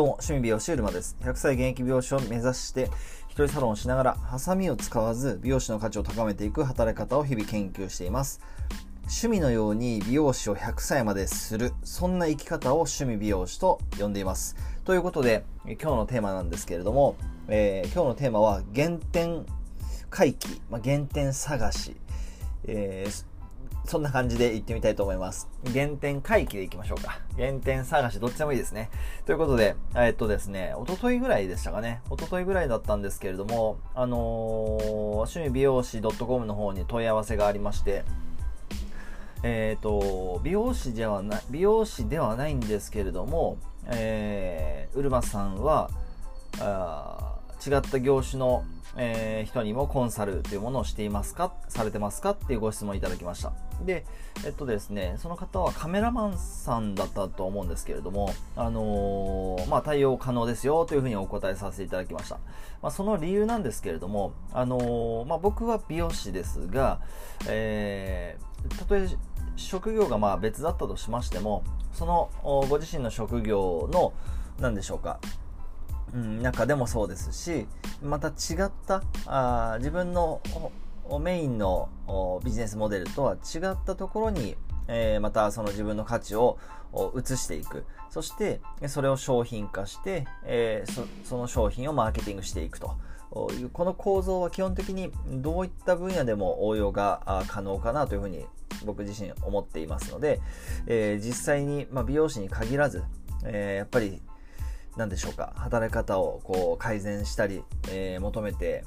どうも、趣味美容師うるまです。100歳現役美容師を目指して、一人サロンをしながら、ハサミを使わず、美容師の価値を高めていく働き方を日々研究しています。趣味のように美容師を100歳までする、そんな生き方を趣味美容師と呼んでいます。ということで、今日のテーマなんですけれども、えー今日のテーマは、原点回帰、まあ、原点探し、えーそんな感じで行ってみたいと思います。原点回帰で行きましょうか。原点探し、どっちでもいいですね。ということで、えっとですね、一昨日ぐらいでしたかね。一昨日ぐらいだったんですけれども、あのー趣味美容師 .com の方に問い合わせがありまして、えっ、と、美容師ではない、美容師ではないんですけれども、えー、うるまさんは、あ違った業種の、えー人にもコンサルというものをしていますかされてますかっていうご質問いただきました。で、えっとですね、その方はカメラマンさんだったと思うんですけれども、あのーまあ、対応可能ですよというふうにお答えさせていただきました。まあ、その理由なんですけれども、あのーまあ、僕は美容師ですが、えー、たとえ職業がまあ別だったとしましても、そのご自身の職業の、何でしょうか、うん、中でもそうですしまた違ったあ自分のメインのビジネスモデルとは違ったところに、えーまたその自分の価値を移していく。そしてそれを商品化して、えーそその商品をマーケティングしていくと。いうこの構造は基本的にどういった分野でも応用が可能かなというふうに僕自身思っていますので、えー実際に、まあ、美容師に限らず、えーやっぱり何でしょうか働き方をこう改善したり、えー求めて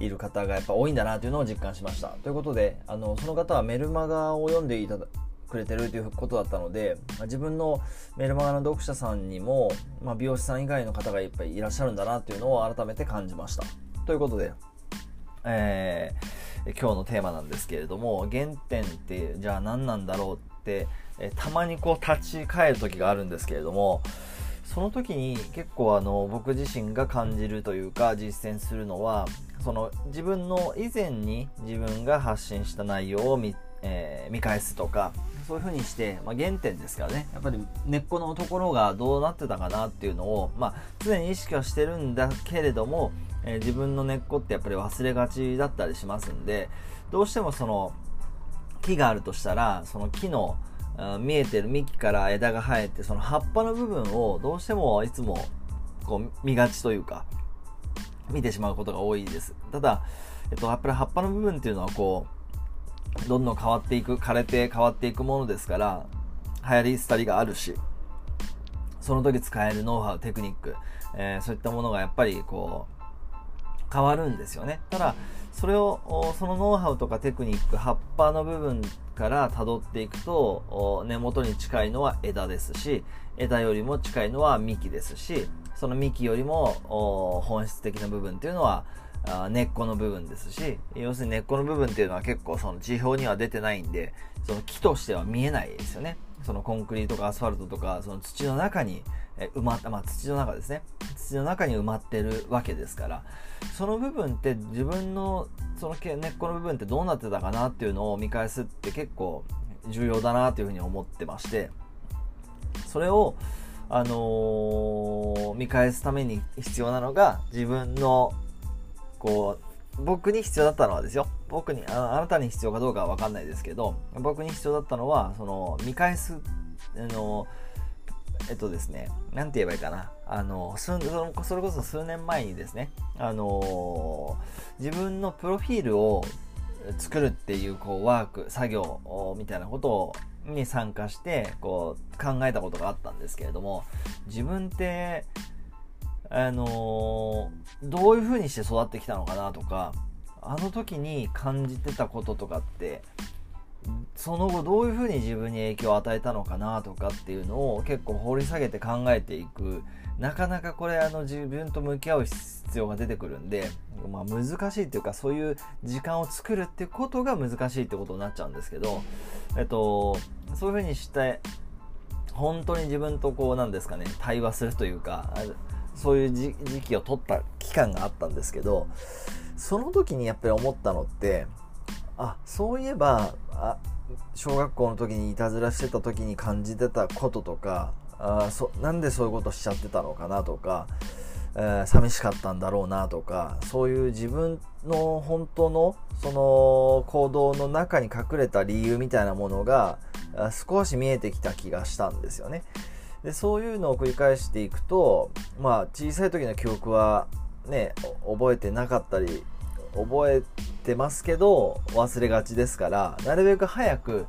いる方がやっぱ多いんだなというのを実感しました。ということであのその方はメルマガを読んでいただくれてるということだったのでまあ自分のメルマガの読者さんにも、まあ、美容師さん以外の方がいっぱいいらっしゃるんだなというのを改めて感じました。ということで、えー今日のテーマなんですけれども原点ってじゃあ何なんだろうって、えーたまにこう立ち返る時があるんですけれどもその時に結構あの僕自身が感じるというか実践するのはその自分の以前に自分が発信した内容を見,、えー見返すとかそういう風にして、まあ、原点ですからね。やっぱり根っこのところがどうなってたかなっていうのを、まあ、常に意識はしてるんだけれども、えー自分の根っこってやっぱり忘れがちだったりしますんでどうしてもその木があるとしたらその木の見えてる幹から枝が生えてその葉っぱの部分をどうしてもいつもこう見がちというか見てしまうことが多いです。ただ、えっと、やっぱり葉っぱの部分っていうのはこうどんどん変わっていく枯れて変わっていくものですから流行り廃りがあるしその時使えるノウハウテクニック、えーそういったものがやっぱりこう変わるんですよね。ただそれをそのノウハウとかテクニック葉っぱの部分から辿っていくと根元に近いのは枝ですし枝よりも近いのは幹ですしその幹よりも本質的な部分っていうのは根っこの部分ですし要するに根っこの部分っていうのは結構その地表には出てないんでその木としては見えないですよね。そのコンクリートとかアスファルトとかその土の中にえ埋まった、まあ、土の中ですね。土の中に埋まってるわけですから。その部分って自分のその根っこの部分ってどうなってたかなっていうのを見返すって結構重要だなというふうに思ってまして。それを、あのー見返すために必要なのが自分のこう僕に必要だったのはですよ。僕にああなたに必要かどうかは分かんないですけど僕に必要だったのはその見返すあのえっとですね、なんて言えばいいかな。あの、それこそ数年前にですね、あの自分のプロフィールを作るっていう、こう、ワーク、作業みたいなことをに参加して、こう、考えたことがあったんですけれども、自分って、あのどういう風にして育ってきたのかなとか、あの時に感じてたこととかって、その後どういうふうに自分に影響を与えたのかなとかっていうのを結構掘り下げて考えていく。なかなかこれあの自分と向き合う必要が出てくるんで、まあ、難しいっていうかそういう時間を作るってことが難しいってことになっちゃうんですけど、えっと、そういうふうにして本当に自分とこうなんですかね対話するというかそういう時時期を取った期間があったんですけどその時にやっぱり思ったのってあそういえばあ小学校の時にいたずらしてた時に感じてたこととかあそなんでそういうことしちゃってたのかなとか、えー、寂しかったんだろうなとかそういう自分の本当のその行動の中に隠れた理由みたいなものが少し見えてきた気がしたんですよね。でそういうのを繰り返していくとまあ小さい時の記憶はね覚えてなかったり覚えてますけど忘れがちですからなるべく早く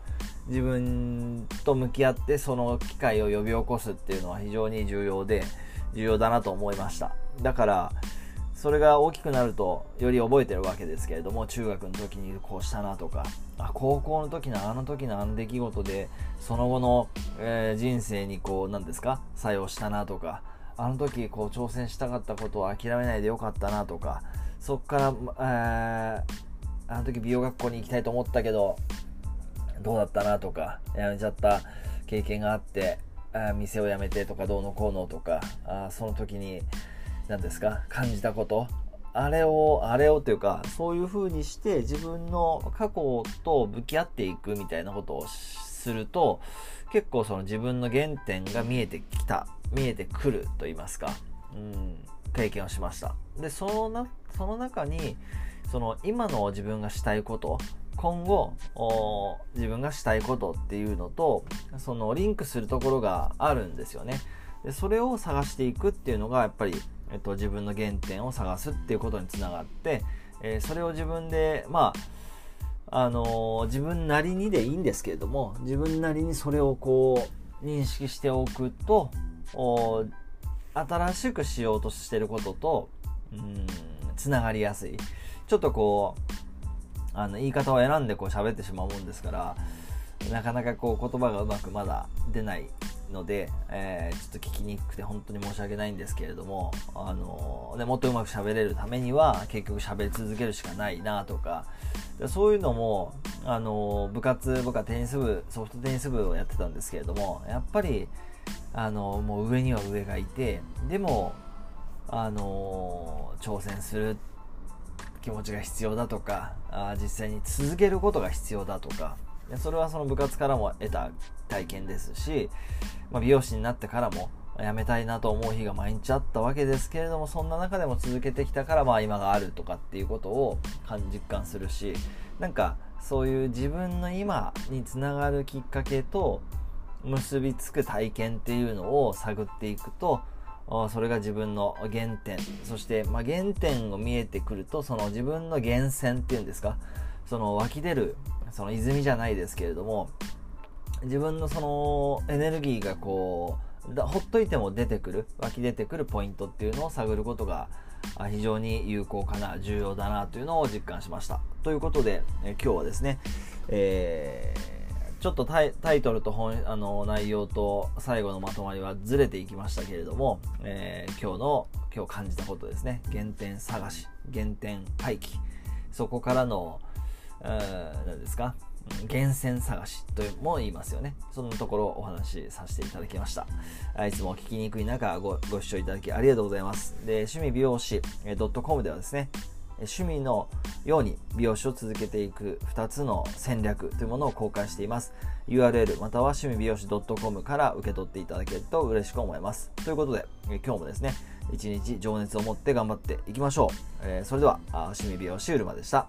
自分と向き合ってその機会を呼び起こすっていうのは非常に重要で重要だなと思いました。だからそれが大きくなるとより覚えてるわけですけれども中学の時にこうしたなとかあ高校の時のあの時のあの出来事でその後の、えー、人生にこう何ですか作用したなとかあの時こう挑戦したかったことを諦めないでよかったなとかそっから、えー、あの時美容学校に行きたいと思ったけどどうだったなとかやめちゃった経験があってあ店を辞めてとかどうのこうのとかあその時に何ですか感じたことあれをあれをというかそういう風にして自分の過去と向き合っていくみたいなことをすると結構その自分の原点が見えてきた見えてくると言いますか、うん、経験をしました。でそのなその中にその今の自分がしたいこと今後自分がしたいことっていうのとそのリンクするところがあるんですよね。でそれを探していくっていうのがやっぱり、えっと、自分の原点を探すっていうことにつながって、えー、それを自分でまああのー、自分なりにでいいんですけれども自分なりにそれをこう認識しておくと新しくしようとしてることとうんつながりやすい。ちょっとこうあの言い方を選んでこう喋ってしまうもんですからなかなかこう言葉がうまくまだ出ないので、えー、ちょっと聞きにくくて本当に申し訳ないんですけれども、あのでもっとうまく喋れるためには結局喋り続けるしかないなとかそういうのも、あの部活僕はテニス部ソフトテニス部をやってたんですけれどもやっぱり、あのもう上には上がいてでも、あの挑戦する気持ちが必要だとかあ実際に続けることが必要だとかそれはその部活からも得た体験ですし、まあ、美容師になってからも辞めたいなと思う日が毎日あったわけですけれどもそんな中でも続けてきたからまあ今があるとかっていうことを実感するしなんかそういう自分の今につながるきっかけと結びつく体験っていうのを探っていくとそれが自分の原点。そして、まあ、原点を見えてくるとその自分の源泉っていうんですか？その湧き出るその泉じゃないですけれども自分のそのエネルギーがこうほっといても出てくる湧き出てくるポイントっていうのを探ることが非常に有効かな重要だなというのを実感しました。ということで今日はですね、えーちょっとタイトルと本あの内容と最後のまとまりはずれていきましたけれども、えー、今日の今日感じたことですね原点探し原点回帰そこからの何ですか？源泉探しとも言いますよね。そのところをお話しさせていただきました。いつも聞きにくい中ごご視聴いただきありがとうございます。で、趣味美容師 .com ではですね、趣味のように美容師を続けていく2つの戦略というものを公開しています。URL または趣味美容師 .com から受け取っていただけると嬉しく思います。ということで、今日もですね、一日情熱を持って頑張っていきましょう。えー、それでは、趣味美容師うるまでした。